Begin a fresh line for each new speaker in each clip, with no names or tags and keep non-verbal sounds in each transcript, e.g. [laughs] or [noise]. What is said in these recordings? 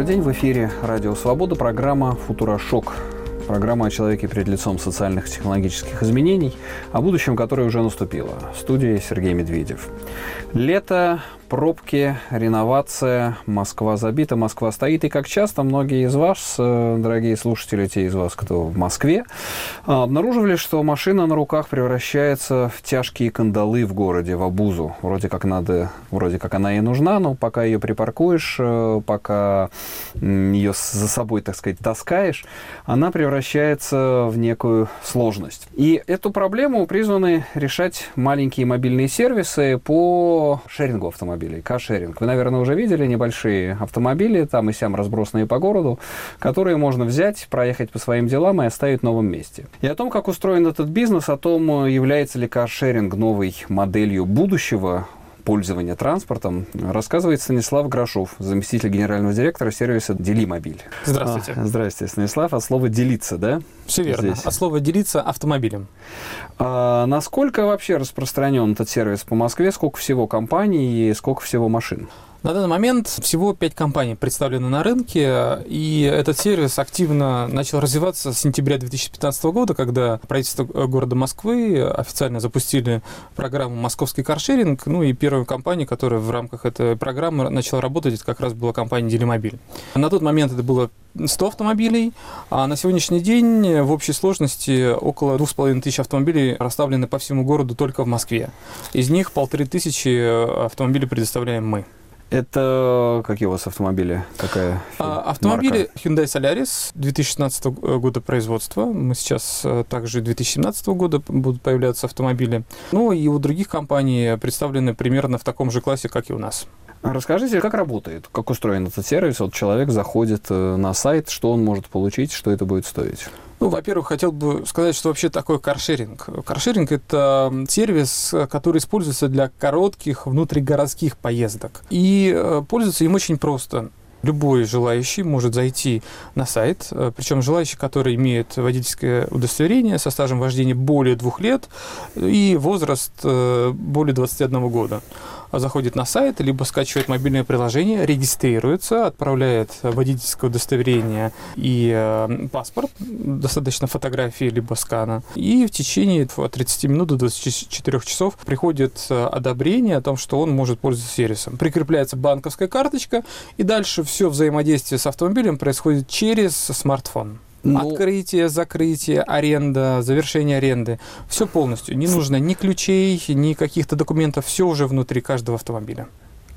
Добрый день, в эфире Радио Свобода, программа «Футурошок». Программа о человеке перед лицом социальных и технологических изменений, о будущем, которое уже наступило. В студии Сергей Медведев. Лето, пробки, реновация, Москва забита, Москва стоит. И как часто многие из вас, э, дорогие слушатели, те из вас, кто в Москве, а, обнаруживали, что машина на руках превращается в тяжкие кандалы в городе, в обузу. Вроде как надо, вроде как она и нужна, но пока ее припаркуешь, э, пока ее за собой, так сказать, таскаешь, она превращается в некую сложность. И эту проблему призваны решать маленькие мобильные сервисы по шерингу автомобилей автомобилей, каршеринг. Вы, наверное, уже видели небольшие автомобили, там и сям разбросанные по городу, которые можно взять, проехать по своим делам и оставить в новом месте. И о том, как устроен этот бизнес, о том, является ли каршеринг новой моделью будущего, пользования транспортом, рассказывает Станислав Грошов, заместитель генерального директора сервиса «Делимобиль».
Здравствуйте.
А, здравствуйте, Станислав. От слова «делиться», да?
Все верно. Здесь. От слова «делиться» автомобилем.
А насколько вообще распространен этот сервис по Москве? Сколько всего компаний и сколько всего машин?
На данный момент всего пять компаний представлены на рынке, и этот сервис активно начал развиваться с сентября 2015 года, когда правительство города Москвы официально запустили программу «Московский каршеринг», ну и первая компания, которая в рамках этой программы начала работать, это как раз была компания «Делимобиль». На тот момент это было 100 автомобилей, а на сегодняшний день в общей сложности около 2500 автомобилей расставлены по всему городу только в Москве. Из них полторы тысячи автомобилей предоставляем мы.
Это какие у вас автомобили? Какая
а, Автомобили марка? Hyundai Solaris 2016 года производства. Мы сейчас э, также 2017 года будут появляться автомобили. Ну и у других компаний представлены примерно в таком же классе, как и у нас.
Расскажите, как работает, как устроен этот сервис? Вот человек заходит э, на сайт, что он может получить, что это будет стоить?
Ну, во-первых, хотел бы сказать, что вообще такое каршеринг. Каршеринг – это сервис, который используется для коротких внутригородских поездок. И э, пользоваться им очень просто. Любой желающий может зайти на сайт, э, причем желающий, который имеет водительское удостоверение со стажем вождения более двух лет и возраст э, более 21 года заходит на сайт, либо скачивает мобильное приложение, регистрируется, отправляет водительское удостоверение и э, паспорт, достаточно фотографии либо скана, и в течение от 30 минут до 24 часов приходит э, одобрение о том, что он может пользоваться сервисом. Прикрепляется банковская карточка, и дальше все взаимодействие с автомобилем происходит через смартфон. Ну, Открытие, закрытие, аренда, завершение аренды. Все полностью. Не нужно ни ключей, ни каких-то документов. Все уже внутри каждого автомобиля.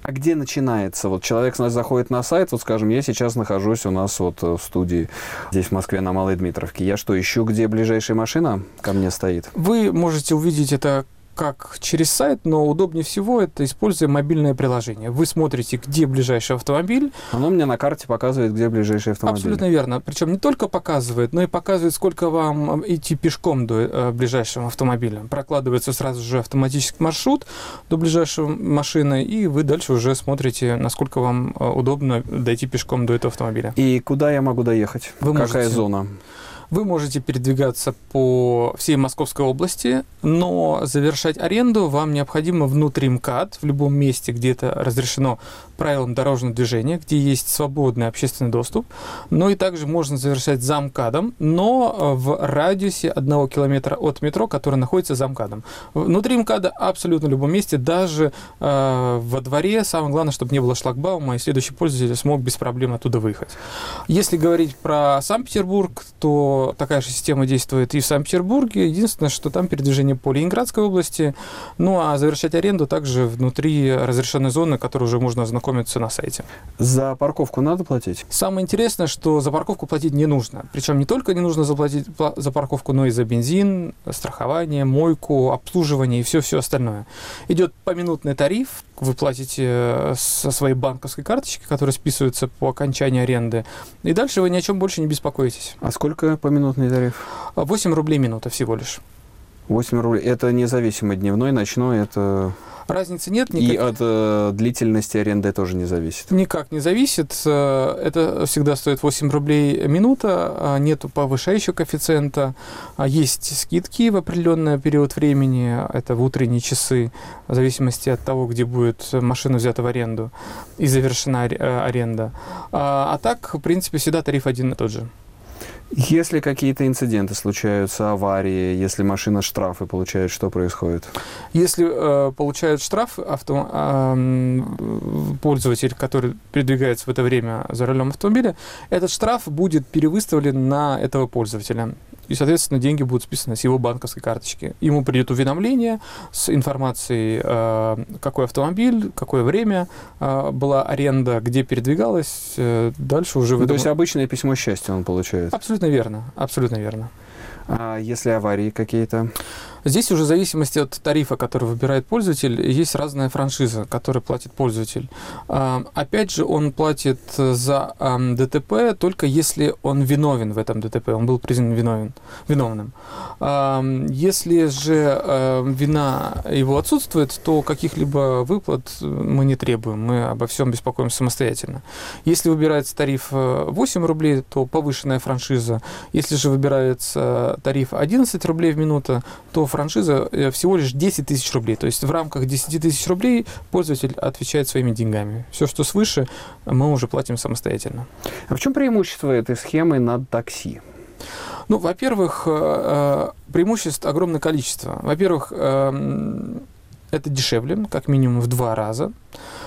А где начинается? Вот человек заходит на сайт, вот скажем, я сейчас нахожусь у нас вот в студии здесь в Москве на Малой Дмитровке. Я что, ищу, где ближайшая машина ко мне стоит?
Вы можете увидеть это как через сайт, но удобнее всего это используя мобильное приложение. Вы смотрите, где ближайший автомобиль.
Оно мне на карте показывает, где ближайший автомобиль.
Абсолютно верно. Причем не только показывает, но и показывает, сколько вам идти пешком до э, ближайшего автомобиля. Прокладывается сразу же автоматический маршрут до ближайшей машины, и вы дальше уже смотрите, насколько вам э, удобно дойти пешком до этого автомобиля.
И куда я могу доехать? Вы Какая можете... зона?
Вы можете передвигаться по всей Московской области, но завершать аренду вам необходимо внутри МКАД, в любом месте, где это разрешено правилам дорожного движения, где есть свободный общественный доступ. Но и также можно завершать за МКАДом, но в радиусе одного километра от метро, который находится за МКАДом. Внутри МКАДа абсолютно в любом месте, даже э, во дворе. Самое главное, чтобы не было шлагбаума, и следующий пользователь смог без проблем оттуда выехать. Если говорить про Санкт-Петербург, то такая же система действует и в Санкт-Петербурге. Единственное, что там передвижение по Ленинградской области. Ну, а завершать аренду также внутри разрешенной зоны, которой уже можно ознакомиться на сайте.
За парковку надо платить?
Самое интересное, что за парковку платить не нужно. Причем не только не нужно заплатить за парковку, но и за бензин, страхование, мойку, обслуживание и все-все остальное. Идет поминутный тариф, вы платите э, со своей банковской карточки, которая списывается по окончании аренды, и дальше вы ни о чем больше не беспокоитесь.
А сколько поминутный тариф?
8 рублей минута всего лишь.
8 рублей. Это независимо дневной, ночной, это...
Разницы нет.
Никак... И от э, длительности аренды тоже не зависит?
Никак не зависит. Э, это всегда стоит 8 рублей минута, а нету повышающего коэффициента. А есть скидки в определенный период времени, это в утренние часы, в зависимости от того, где будет машина взята в аренду и завершена э, аренда. А, а так, в принципе, всегда тариф один и тот же.
Если какие-то инциденты случаются, аварии, если машина штрафы получает, что происходит?
Если э, получает штраф авто, э, пользователь, который передвигается в это время за рулем автомобиля, этот штраф будет перевыставлен на этого пользователя и, соответственно, деньги будут списаны с его банковской карточки. Ему придет уведомление с информацией, э, какой автомобиль, какое время э, была аренда, где передвигалась. Э, дальше уже...
Ну, то есть обычное письмо счастья он получает?
Абсолютно верно, абсолютно верно.
А если аварии какие-то?
Здесь уже в зависимости от тарифа, который выбирает пользователь, есть разная франшиза, которую платит пользователь. Опять же, он платит за ДТП только если он виновен в этом ДТП, он был признан виновен, виновным. Если же вина его отсутствует, то каких-либо выплат мы не требуем, мы обо всем беспокоимся самостоятельно. Если выбирается тариф 8 рублей, то повышенная франшиза. Если же выбирается тариф 11 рублей в минуту, то франшиза э, всего лишь 10 тысяч рублей. То есть в рамках 10 тысяч рублей пользователь отвечает своими деньгами. Все, что свыше, мы уже платим самостоятельно.
А в чем преимущество этой схемы над такси?
Ну, во-первых, э, э, преимуществ огромное количество. Во-первых, это дешевле, как минимум в два раза.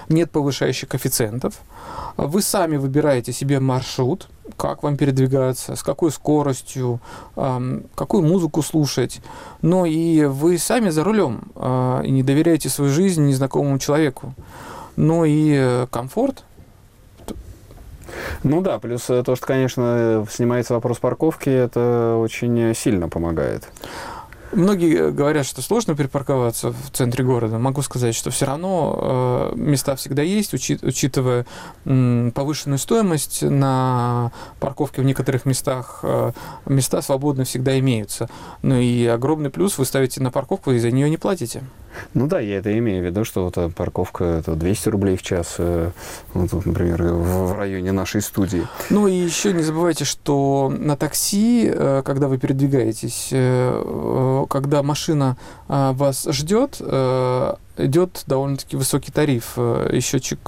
Нет повышающих коэффициентов. Вы сами выбираете себе маршрут, как вам передвигаться, с какой скоростью, какую музыку слушать. Но и вы сами за рулем а, и не доверяете свою жизнь незнакомому человеку. Но и э, комфорт.
Ну да, плюс то, что, конечно, снимается вопрос парковки, это очень сильно помогает.
Многие говорят, что сложно припарковаться в центре города. Могу сказать, что все равно э, места всегда есть, учи, учитывая повышенную стоимость на парковке в некоторых местах. Э, места свободно всегда имеются. Ну и огромный плюс, вы ставите на парковку и за нее не платите.
Ну да, я это имею в виду, что вот парковка это 200 рублей в час, э, вот тут, например, в районе нашей студии.
Ну и еще не забывайте, что на такси, э, когда вы передвигаетесь, э, когда машина вас ждет, идет довольно-таки высокий тариф, э, и счетчик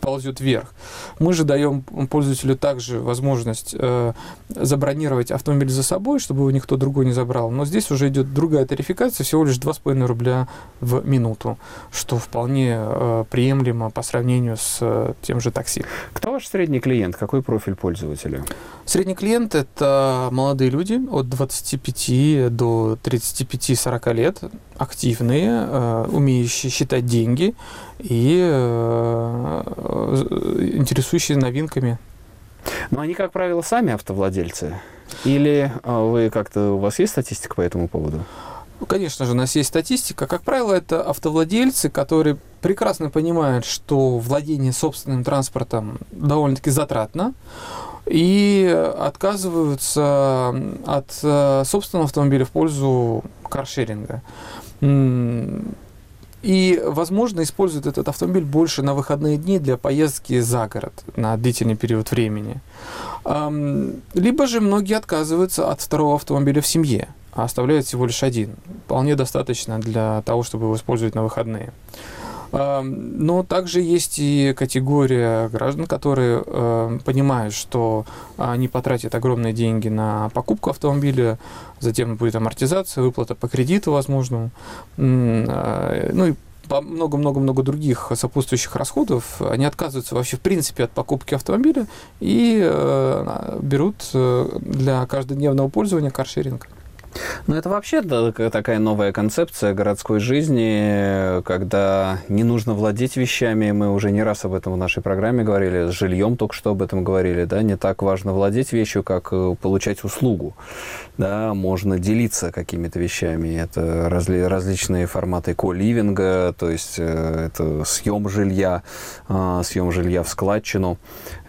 ползет вверх. Мы же даем пользователю также возможность э, забронировать автомобиль за собой, чтобы его никто другой не забрал. Но здесь уже идет другая тарификация, всего лишь 2,5 рубля в минуту, что вполне э, приемлемо по сравнению с тем же такси.
Кто ваш средний клиент? Какой профиль пользователя?
Средний клиент – это молодые люди от 25 до 35-40 лет, активные, э, умеющие считать деньги и э, интересующие новинками.
Но они, как правило, сами автовладельцы? Или э, вы как-то, у вас есть статистика по этому поводу?
Конечно же, у нас есть статистика. Как правило, это автовладельцы, которые прекрасно понимают, что владение собственным транспортом довольно-таки затратно, и отказываются от собственного автомобиля в пользу каршеринга. И, возможно, используют этот автомобиль больше на выходные дни для поездки за город на длительный период времени. Либо же многие отказываются от второго автомобиля в семье, а оставляют всего лишь один. Вполне достаточно для того, чтобы его использовать на выходные. Но также есть и категория граждан, которые понимают, что они потратят огромные деньги на покупку автомобиля, затем будет амортизация, выплата по кредиту, возможно, а, ну и много-много-много других сопутствующих расходов, они отказываются вообще в принципе от покупки автомобиля и э, берут э, для каждодневного пользования каршеринг.
Ну, это вообще такая новая концепция городской жизни, когда не нужно владеть вещами. Мы уже не раз об этом в нашей программе говорили, с жильем только что об этом говорили, да, не так важно владеть вещью, как э, получать услугу, да, можно делиться какими-то вещами. Это разли, различные форматы ко-ливинга, то есть э, это съем жилья, а, съем жилья в складчину,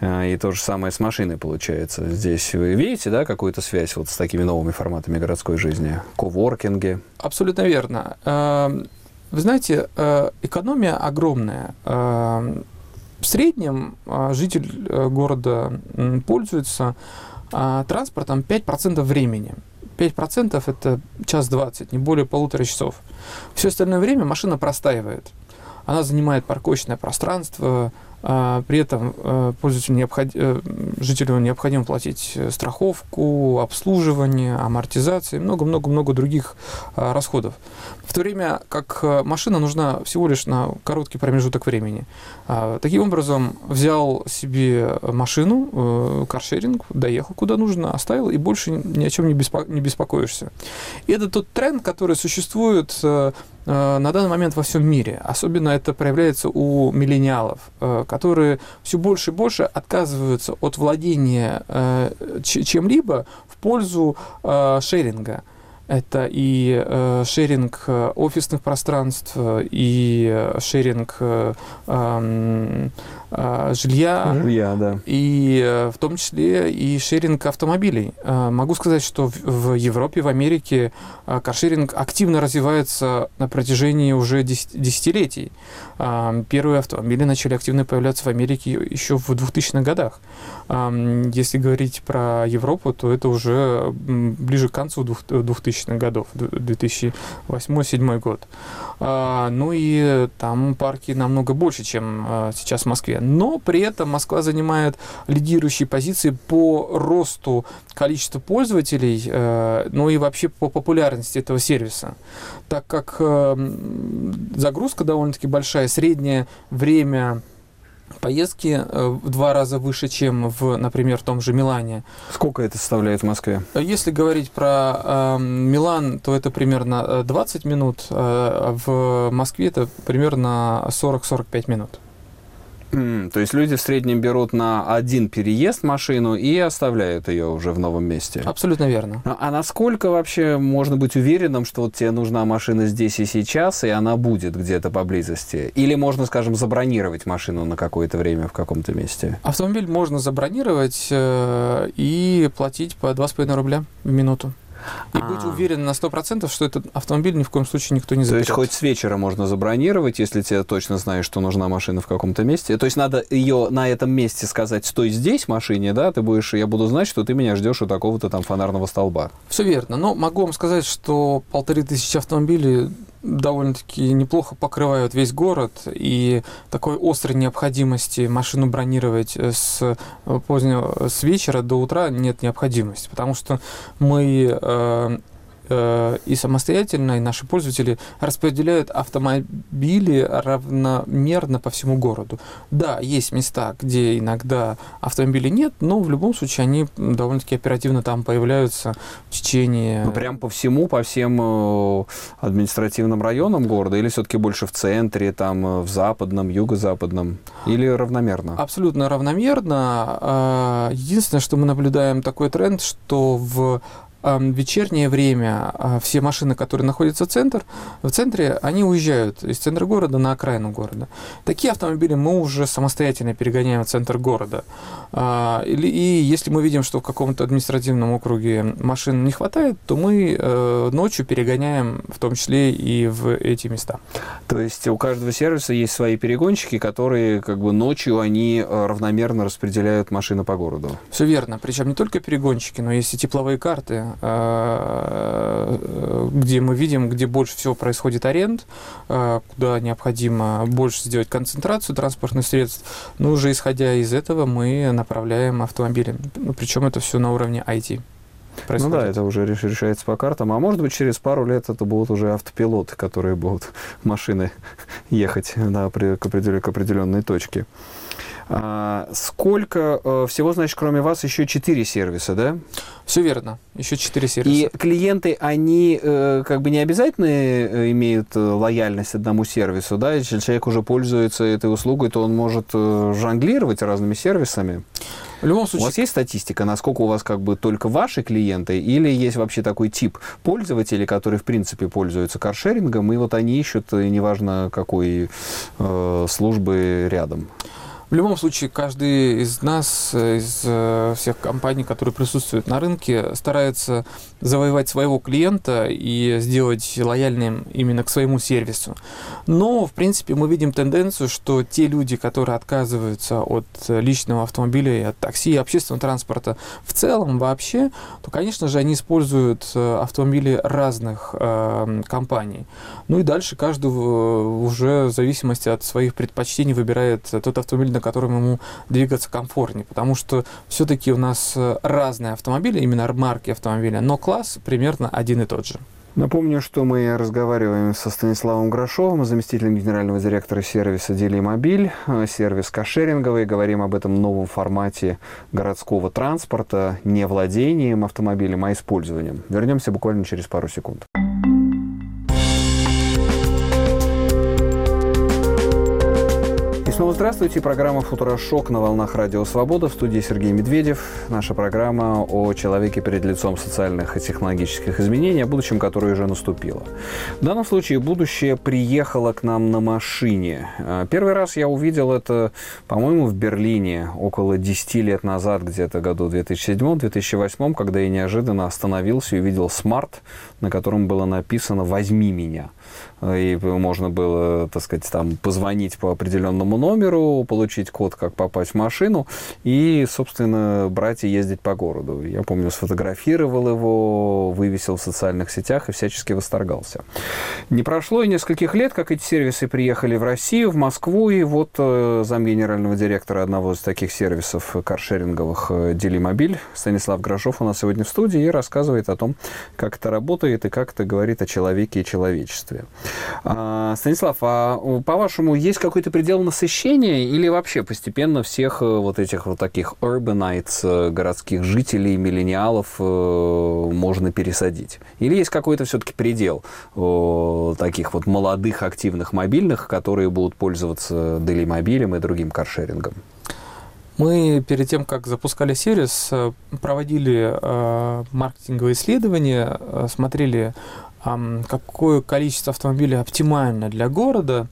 э, и то же самое с машиной получается. Здесь вы видите, да, какую-то связь вот с такими новыми форматами городской городской жизни? Коворкинги?
Абсолютно верно. Эм, Вы знаете, э, экономия огромная. Э, в среднем э, житель города пользуется транспортом 5% времени. 5% это час 20, не более полутора часов. Все остальное время машина простаивает. Она занимает парковочное пространство, при этом э, пользователю необход... Э, жителю необходимо платить э, страховку, обслуживание, амортизацию и много-много-много других а, расходов. В то время как машина нужна всего лишь на короткий промежуток времени. А, таким образом, взял себе машину, каршеринг, доехал куда нужно, оставил и больше ни о чем не, беспо... не беспокоишься. И это тот тренд, который существует на данный момент во всем мире. Особенно это проявляется у миллениалов, которые все больше и больше отказываются от владения э, чем-либо в пользу шеринга. Это и э, шеринг офисных пространств, и шеринг э, э, жилья,
жилья да.
и э, в том числе и шеринг автомобилей. Э, могу сказать, что в, Европе, в Америке э, каршеринг активно развивается на протяжении уже десятилетий. Первые автомобили начали активно появляться в Америке еще в 2000-х годах. Если говорить про Европу, то это уже ближе к концу 2000-х годов, 2008-2007 год. Ну и там парки намного больше, чем сейчас в Москве но при этом Москва занимает лидирующие позиции по росту количества пользователей, э, ну и вообще по популярности этого сервиса, так как э, загрузка довольно-таки большая, среднее время поездки э, в два раза выше, чем в, например, в том же Милане.
Сколько это составляет в Москве?
Если говорить про э, Милан, то это примерно 20 минут, э, в Москве это примерно 40-45 минут.
Mm, то есть люди в среднем берут на один переезд машину и оставляют ее уже в новом месте.
Абсолютно верно.
А, а насколько вообще можно быть уверенным, что вот тебе нужна машина здесь и сейчас, и она будет где-то поблизости? Или можно, скажем, забронировать машину на какое-то время в каком-то месте?
Автомобиль можно забронировать э, и платить по 2,5 рубля в минуту. И А-а-а. быть уверен на 100%, что этот автомобиль ни в коем случае никто не заберет.
То есть хоть с вечера можно забронировать, если тебе точно знаешь, что нужна машина в каком-то месте. То есть надо ее на этом месте сказать, стой здесь машине, да, ты будешь, я буду знать, что ты меня ждешь у такого-то там фонарного столба.
Все верно. Но могу вам сказать, что полторы тысячи автомобилей довольно-таки неплохо покрывают весь город, и такой острой необходимости машину бронировать с э, позднего, с вечера до утра нет необходимости, потому что мы э, и самостоятельно, и наши пользователи распределяют автомобили равномерно по всему городу. Да, есть места, где иногда автомобилей нет, но в любом случае они довольно-таки оперативно там появляются в течение...
Ну, прям по всему, по всем э, административным районам города, или все-таки больше в центре, там, э, в западном, юго-западном, или равномерно?
Абсолютно равномерно. Единственное, что мы наблюдаем такой тренд, что в вечернее время а, все машины, которые находятся в, центр, в центре, они уезжают из центра города на окраину города. Такие автомобили мы уже самостоятельно перегоняем в центр города. А, и если мы видим, что в каком-то административном округе машин не хватает, то мы э, ночью перегоняем в том числе и в эти места.
То есть у каждого сервиса есть свои перегонщики, которые как бы ночью они э, равномерно распределяют машины по городу.
Все верно. Причем не только перегонщики, но есть и тепловые карты, где мы видим, где больше всего происходит аренд, э, куда необходимо больше сделать концентрацию транспортных средств. Но уже исходя из этого мы направляем автомобили. Ну, причем это все на уровне IT.
Происходит. Ну да, это уже решается по картам. А может быть, через пару лет это будут уже автопилоты, которые будут [laughs] машины ехать да, к определенной точке. А, сколько э, всего, значит, кроме вас еще четыре сервиса, да?
Все верно, еще четыре сервиса.
И клиенты, они э, как бы не обязательно э, имеют лояльность одному сервису, да? Если человек уже пользуется этой услугой, то он может жонглировать разными сервисами. В любом случае... У вас есть статистика, насколько у вас как бы только ваши клиенты, или есть вообще такой тип пользователей, которые в принципе пользуются каршерингом, и вот они ищут, неважно какой э, службы рядом?
В любом случае, каждый из нас, э, из э, всех компаний, которые присутствуют на рынке, старается завоевать своего клиента и сделать лояльным именно к своему сервису. Но, в принципе, мы видим тенденцию, что те люди, которые отказываются от личного автомобиля и от такси, и общественного транспорта в целом вообще, то, конечно же, они используют э, автомобили разных э, компаний. Ну и дальше каждый уже в зависимости от своих предпочтений выбирает тот автомобиль, на котором ему двигаться комфортнее, потому что все-таки у нас э, разные автомобили, именно марки автомобиля, но класс примерно один и тот же.
Напомню, что мы разговариваем со Станиславом Грошовым, заместителем генерального директора сервиса «Делимобиль», э, сервис кошеринговый. Говорим об этом новом формате городского транспорта, не владением автомобилем, а использованием. Вернемся буквально через пару секунд. Снова здравствуйте. Программа «Футурошок» на волнах Радио Свобода. В студии Сергей Медведев. Наша программа о человеке перед лицом социальных и технологических изменений, о будущем, которое уже наступило. В данном случае будущее приехало к нам на машине. А, первый раз я увидел это, по-моему, в Берлине около 10 лет назад, где-то году 2007-2008, когда я неожиданно остановился и увидел смарт, на котором было написано «Возьми меня» и можно было, так сказать, там позвонить по определенному номеру, получить код, как попасть в машину, и, собственно, брать и ездить по городу. Я помню, сфотографировал его, вывесил в социальных сетях и всячески восторгался. Не прошло и нескольких лет, как эти сервисы приехали в Россию, в Москву, и вот э, зам генерального директора одного из таких сервисов каршеринговых э, Делимобиль Станислав Грошов у нас сегодня в студии и рассказывает о том, как это работает и как это говорит о человеке и человечестве. А, Станислав, а по-вашему, есть какой-то предел насыщения или вообще постепенно всех э, вот этих вот таких urbanites, э, городских жителей, миллениалов э, можно пересадить? Или есть какой-то все-таки предел таких вот молодых активных мобильных, которые будут пользоваться делимобилем и другим каршерингом?
Мы перед тем, как запускали сервис, проводили э, маркетинговые исследования, смотрели какое количество автомобилей оптимально для города.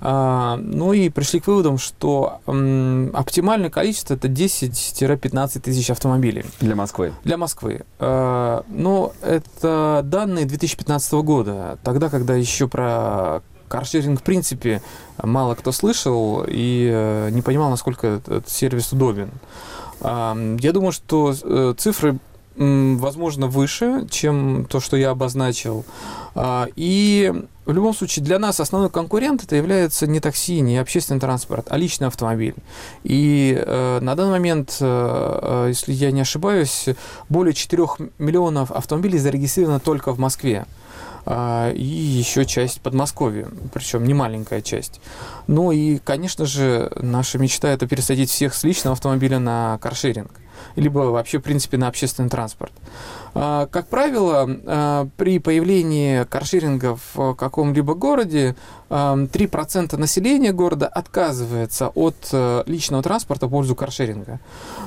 А, ну и пришли к выводам, что оптимальное количество это 10-15 тысяч автомобилей.
Для Москвы?
Для Москвы. А, но это данные 2015 года, тогда, когда еще про каршеринг в принципе мало кто слышал и э, не понимал, насколько этот сервис удобен. Я думаю, что э, цифры возможно, выше, чем то, что я обозначил. А, и в любом случае для нас основной конкурент это является не такси, не общественный транспорт, а личный автомобиль. И э, на данный момент, если я не ошибаюсь, более 4 миллионов автомобилей зарегистрировано только в Москве и еще часть Подмосковья, причем не маленькая часть. Ну и, конечно же, наша мечта это пересадить всех с личного автомобиля на каршеринг либо вообще, в принципе, на общественный транспорт. А, как правило, а, при появлении каршеринга в каком-либо городе 3% населения города отказывается от э, личного транспорта в пользу каршеринга.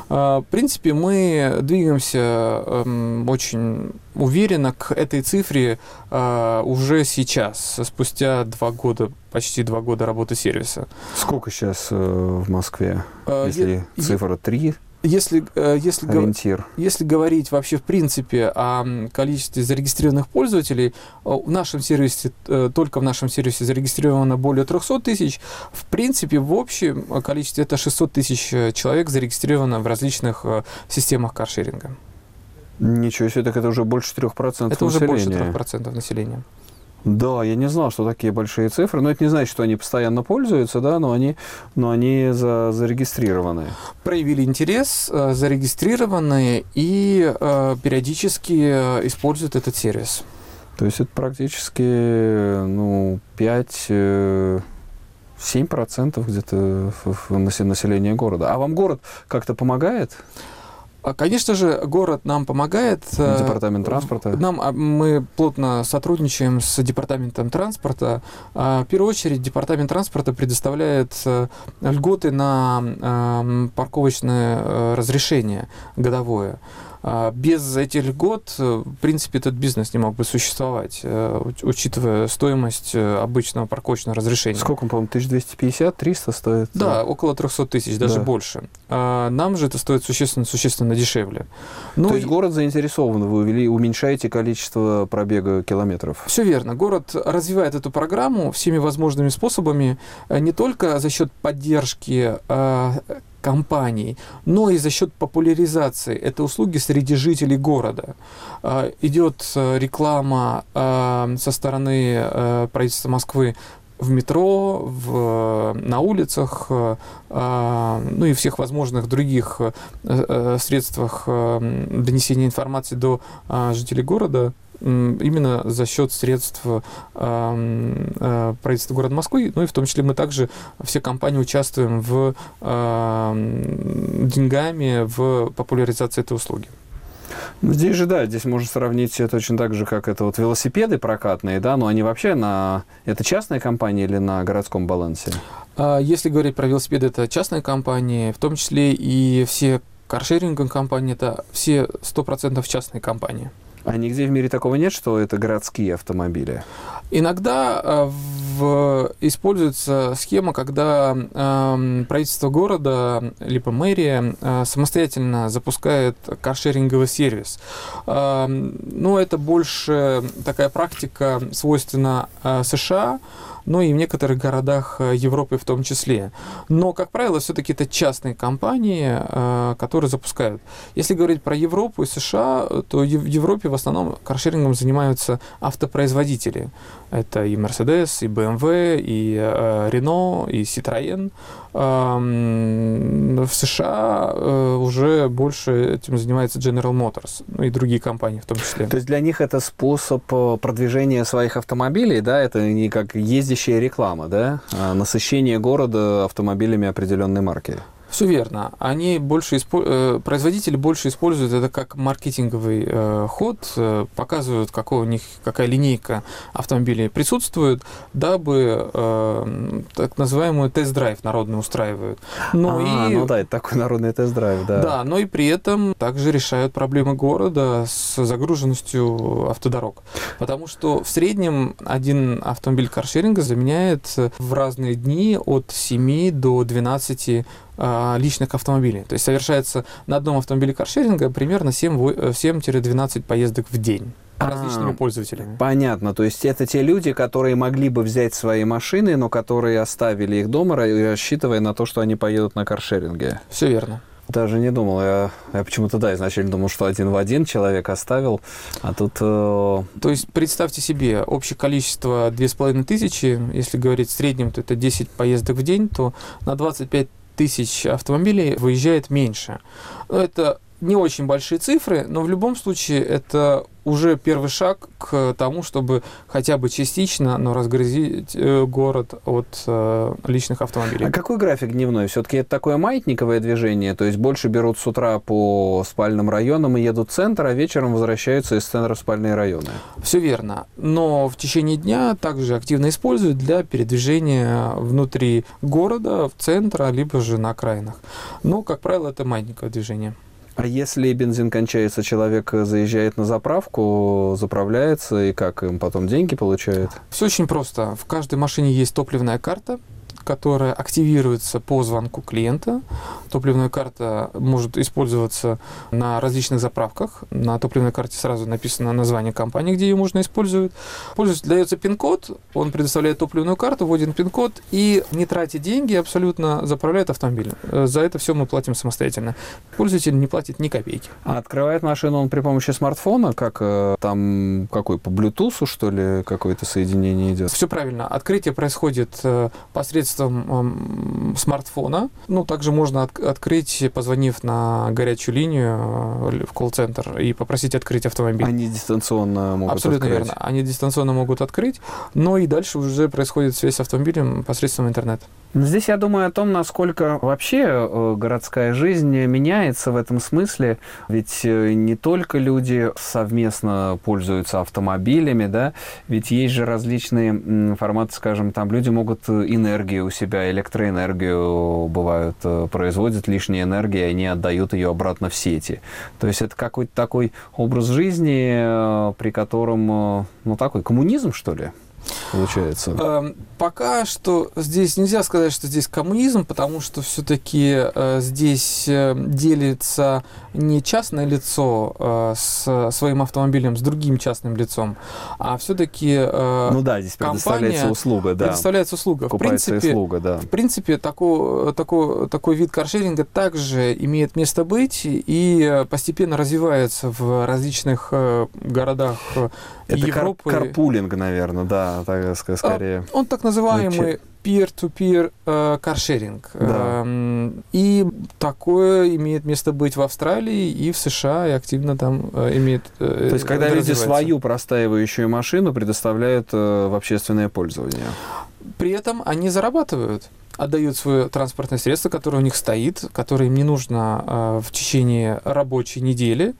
А, в принципе, мы двигаемся эм, очень уверенно к этой цифре уже сейчас, спустя два года, почти два года работы сервиса.
Сколько сейчас э, в Москве? Если я, цифра 3,
если, э, если, Ориентир. если говорить вообще в принципе о количестве зарегистрированных пользователей, в нашем сервисе, э, только в нашем сервисе зарегистрировано более 300 тысяч. В принципе, в общем количестве это 600 тысяч э, человек зарегистрировано в различных системах каршеринга.
Ничего себе, так это уже больше 3%
Это населения. уже больше 3% населения.
Да, я не знал, что такие большие цифры. Но это не значит, что они постоянно пользуются, да, но они, но они за, зарегистрированы.
Проявили интерес, э, зарегистрированы и э, периодически э, используют этот сервис.
То есть это практически ну, 5 7% где-то населения города. А вам город как-то помогает?
А, конечно же, город нам помогает.
Э, Департамент транспорта.
Нам, а, мы плотно сотрудничаем с Департаментом транспорта. А, в первую очередь, Департамент транспорта предоставляет э, льготы на парковочное э, разрешение годовое. А, без этих льгот, э, в принципе, этот бизнес не мог бы существовать, э, учитывая стоимость э, обычного парковочного разрешения.
Сколько, по-моему, 1250-300 стоит?
Да, около 300 тысяч, даже да. больше. А нам же это стоит существенно-существенно дешевле.
Ну, То есть и... город заинтересован, вы увели, уменьшаете количество пробега километров?
Все верно. Город развивает эту программу всеми возможными способами, не только за счет поддержки компаний, но и за счет популяризации этой услуги среди жителей города. А, идет э, реклама а, со стороны э, правительства Москвы в метро, в, на улицах, а, ну и всех возможных других э, средствах донесения информации до жителей города именно за счет средств э, правительства города Москвы, ну и в том числе мы также все компании участвуем в деньгами в популяризации этой услуги.
Ну, здесь же, да, здесь можно сравнить это точно так же, как это вот велосипеды прокатные, да, но они вообще на... Это частная компания или на городском балансе?
А, если говорить про велосипеды, это частная компания, в том числе и все каршеринговые компании, это все 100% частные компании.
А нигде в мире такого нет, что это городские автомобили?
Иногда э, в, используется схема, когда э, правительство города, либо мэрия э, самостоятельно запускает каршеринговый сервис. Э, ну, это больше такая практика свойственна э, США, но и в некоторых городах э, Европы в том числе. Но, как правило, все-таки это частные компании, э, которые запускают. Если говорить про Европу и США, то в Европе в основном каршерингом занимаются автопроизводители. Это и Mercedes, и BMW, и э, Renault, и Citroën. В США уже больше этим занимается General Motors, ну и другие компании в том числе.
То есть для них это способ продвижения своих автомобилей, да? Это не как ездящая реклама, да? А насыщение города автомобилями определенной марки.
Все верно. Они больше испо... Э, производители больше используют это как маркетинговый э, ход, э, показывают, какой у них какая линейка автомобилей присутствует, дабы э, так называемый тест-драйв народный устраивают.
Но а, и... ну да, это такой народный тест-драйв, да.
Да, но и при этом также решают проблемы города с загруженностью автодорог. Потому что в среднем один автомобиль каршеринга заменяет в разные дни от 7 до 12 а, личных автомобилей. То есть совершается на одном автомобиле каршеринга примерно 7-12 э, поездок в день различными а, пользователями.
Понятно. То есть это те люди, которые могли бы взять свои машины, но которые оставили их дома, рассчитывая на то, что они поедут на каршеринге.
Все верно.
Даже не думал. Я, я почему-то, да, изначально думал, что один в один человек оставил, а тут... Э...
То есть представьте себе, общее количество 2500, если говорить в среднем, то это 10 поездок в день, то на 25 тысяч автомобилей выезжает меньше. Это не очень большие цифры, но в любом случае это уже первый шаг к тому, чтобы хотя бы частично, но разгрузить э, город от э, личных автомобилей.
А какой график дневной? Все-таки это такое маятниковое движение, то есть больше берут с утра по спальным районам и едут в центр, а вечером возвращаются из центра в спальные районы.
Все верно. Но в течение дня также активно используют для передвижения внутри города, в центра, либо же на окраинах. Но, как правило, это маятниковое движение.
А если бензин кончается, человек заезжает на заправку, заправляется, и как им потом деньги получает?
Все очень просто. В каждой машине есть топливная карта, которая активируется по звонку клиента. Топливная карта может использоваться на различных заправках. На топливной карте сразу написано название компании, где ее можно использовать. Пользователю дается пин-код, он предоставляет топливную карту, вводит пин-код и, не тратя деньги, абсолютно заправляет автомобиль. Э, за это все мы платим самостоятельно. Пользователь не платит ни копейки.
А открывает машину он при помощи смартфона, как э, там какой, по Bluetooth, что ли, какое-то соединение идет?
Все правильно. Открытие происходит э, посредством посредством смартфона. Ну, также можно от, открыть, позвонив на горячую линию э, в колл-центр и попросить открыть автомобиль.
Они дистанционно могут
Абсолютно
открыть.
верно. Они дистанционно могут открыть, но и дальше уже происходит связь с автомобилем посредством интернета.
Здесь я думаю о том, насколько вообще э, городская жизнь меняется в этом смысле. Ведь э, не только люди совместно пользуются автомобилями, да, ведь есть же различные форматы, скажем, там люди могут энергию у себя, электроэнергию бывают, э, производят лишней энергии, они отдают ее обратно в сети. То есть это какой-то такой образ жизни, при котором, ну, такой коммунизм, что ли? Получается?
Эм, пока что здесь нельзя сказать, что здесь коммунизм, потому что все-таки э, здесь э, делится не частное лицо э, с своим автомобилем с другим частным лицом, а все-таки
ну да, здесь предоставляется услуга, да.
Предоставляется услуга.
в принципе, услуга, да.
В принципе, такой, такой, такой вид каршеринга также имеет место быть и постепенно развивается в различных городах
это
Европы.
Кар карпулинг, наверное, да, так, скорее.
А, он так называемый peer-to-peer э, каршеринг. Да. Эм, и такое имеет место быть в Австралии и в США, и активно там э, имеет
э, То есть, когда люди свою простаивающую машину предоставляют в общественное пользование?
При этом они зарабатывают отдают свое транспортное средство, которое у них стоит, которое им не нужно э, в течение рабочей недели,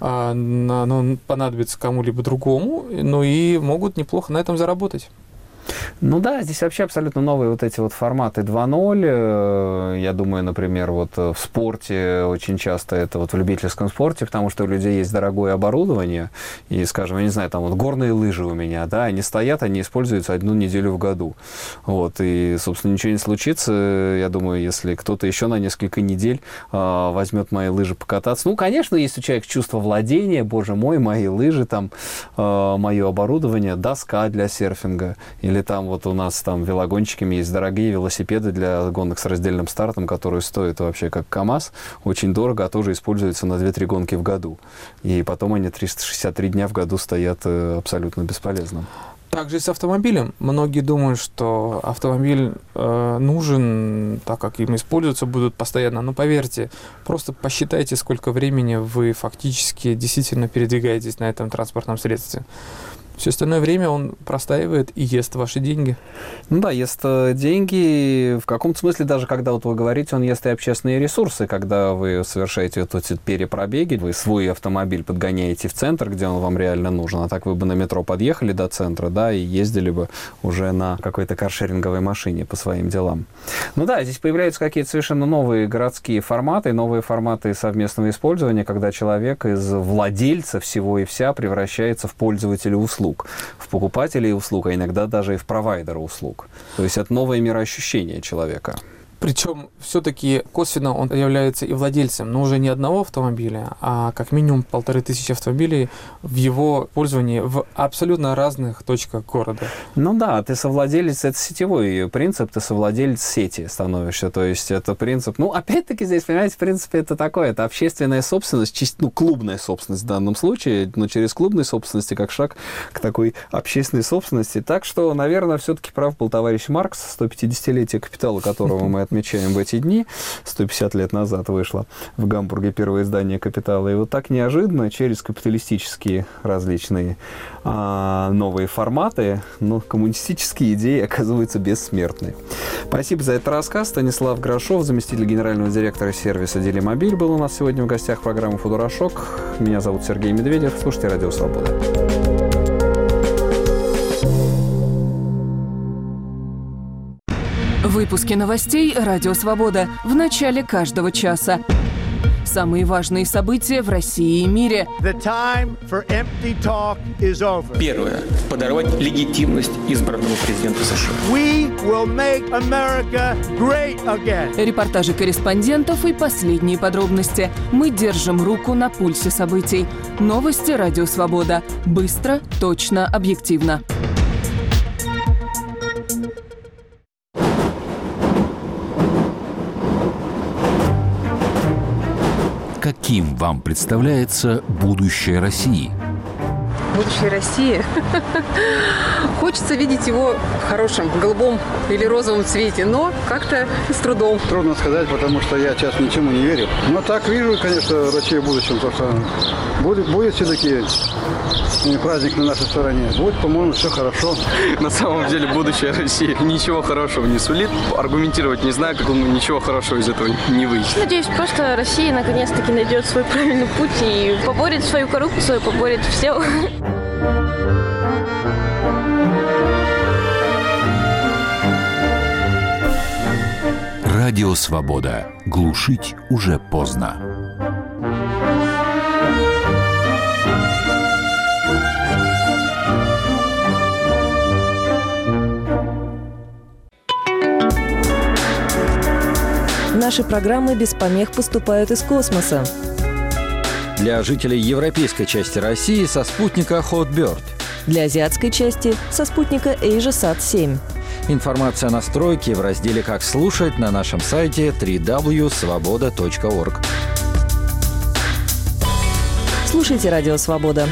э, оно понадобится кому-либо другому, ну и могут неплохо на этом заработать.
Ну да, здесь вообще абсолютно новые вот эти вот форматы 2.0. Э, я думаю, например, вот в спорте очень часто это вот в любительском спорте, потому что у людей есть дорогое оборудование, и, скажем, я не знаю, там вот горные лыжи у меня, да, они стоят, они используются одну неделю в году. Вот, и, собственно, ничего не случится, я думаю, если кто-то еще на несколько недель э, возьмет мои лыжи покататься. Ну, конечно, есть у человека чувство владения, боже мой, мои лыжи, там, э, мое оборудование, доска для серфинга, или там вот у нас там велогонщиками есть дорогие велосипеды для гонок с раздельным стартом, которые стоят вообще как КАМАЗ, очень дорого, а тоже используются на 2-3 гонки в году. И потом они 363 дня в году стоят э, абсолютно бесполезно.
Также и с автомобилем. Многие думают, что автомобиль э, нужен, так как им используются будут постоянно. Но поверьте, просто посчитайте, сколько времени вы фактически действительно передвигаетесь на этом транспортном средстве. Все остальное время он простаивает и ест ваши деньги.
Ну да, ест э, деньги. В каком-то смысле даже, когда вот вы говорите, он ест и общественные ресурсы. Когда вы совершаете вот эти перепробеги, вы свой автомобиль подгоняете в центр, где он вам реально нужен. А так вы бы на метро подъехали до центра, да, и ездили бы уже на какой-то каршеринговой машине по своим делам. Ну да, здесь появляются какие-то совершенно новые городские форматы, новые форматы совместного использования, когда человек из владельца всего и вся превращается в пользователя услуг услуг, в покупателей услуг, а иногда даже и в провайдера услуг. То есть это новое мироощущение человека.
Причем все-таки косвенно он является и владельцем, но уже не одного автомобиля, а как минимум полторы тысячи автомобилей в его пользовании в абсолютно разных точках города.
Ну да, ты совладелец, это сетевой принцип, ты совладелец сети становишься, то есть это принцип, ну опять-таки здесь, понимаете, в принципе это такое, это общественная собственность, ну клубная собственность в данном случае, но через клубной собственности как шаг к такой общественной собственности. Так что, наверное, все-таки прав был товарищ Маркс, 150-летие капитала которого [laughs] мы отмечаем в эти дни. 150 лет назад вышло в Гамбурге первое издание «Капитала». И вот так неожиданно через капиталистические различные а, новые форматы, ну, коммунистические идеи оказываются бессмертны. Спасибо за этот рассказ. Станислав Грошов, заместитель генерального директора сервиса «Делимобиль», был у нас сегодня в гостях программы «Футурошок». Меня зовут Сергей Медведев. Слушайте «Радио Свобода».
Выпуски новостей «Радио Свобода» в начале каждого часа. Самые важные события в России и мире.
Первое. Подорвать легитимность избранного президента США.
Репортажи корреспондентов и последние подробности. Мы держим руку на пульсе событий. Новости «Радио Свобода». Быстро, точно, объективно.
Каким вам представляется будущее России? Будущей России. [laughs] Хочется видеть его в хорошем, голубом или розовом цвете, но как-то с трудом.
Трудно сказать, потому что я сейчас ничему не верю. Но так вижу, конечно, Россию в будущем, то что будет, будет все-таки праздник на нашей стороне. Будет, по-моему, все хорошо.
На самом деле будущее России ничего хорошего не сулит. Аргументировать не знаю, как он ничего хорошего из этого не выйдет.
Надеюсь, просто Россия наконец-таки найдет свой правильный путь и поборет свою коррупцию, поборет все. [laughs]
Радио «Свобода». Глушить уже поздно.
Наши программы без помех поступают из космоса.
Для жителей европейской части России со спутника Hotbird.
Для азиатской части со спутника AsiaSat-7.
Информация о настройке в разделе «Как слушать» на нашем сайте www.svoboda.org.
Слушайте «Радио Свобода».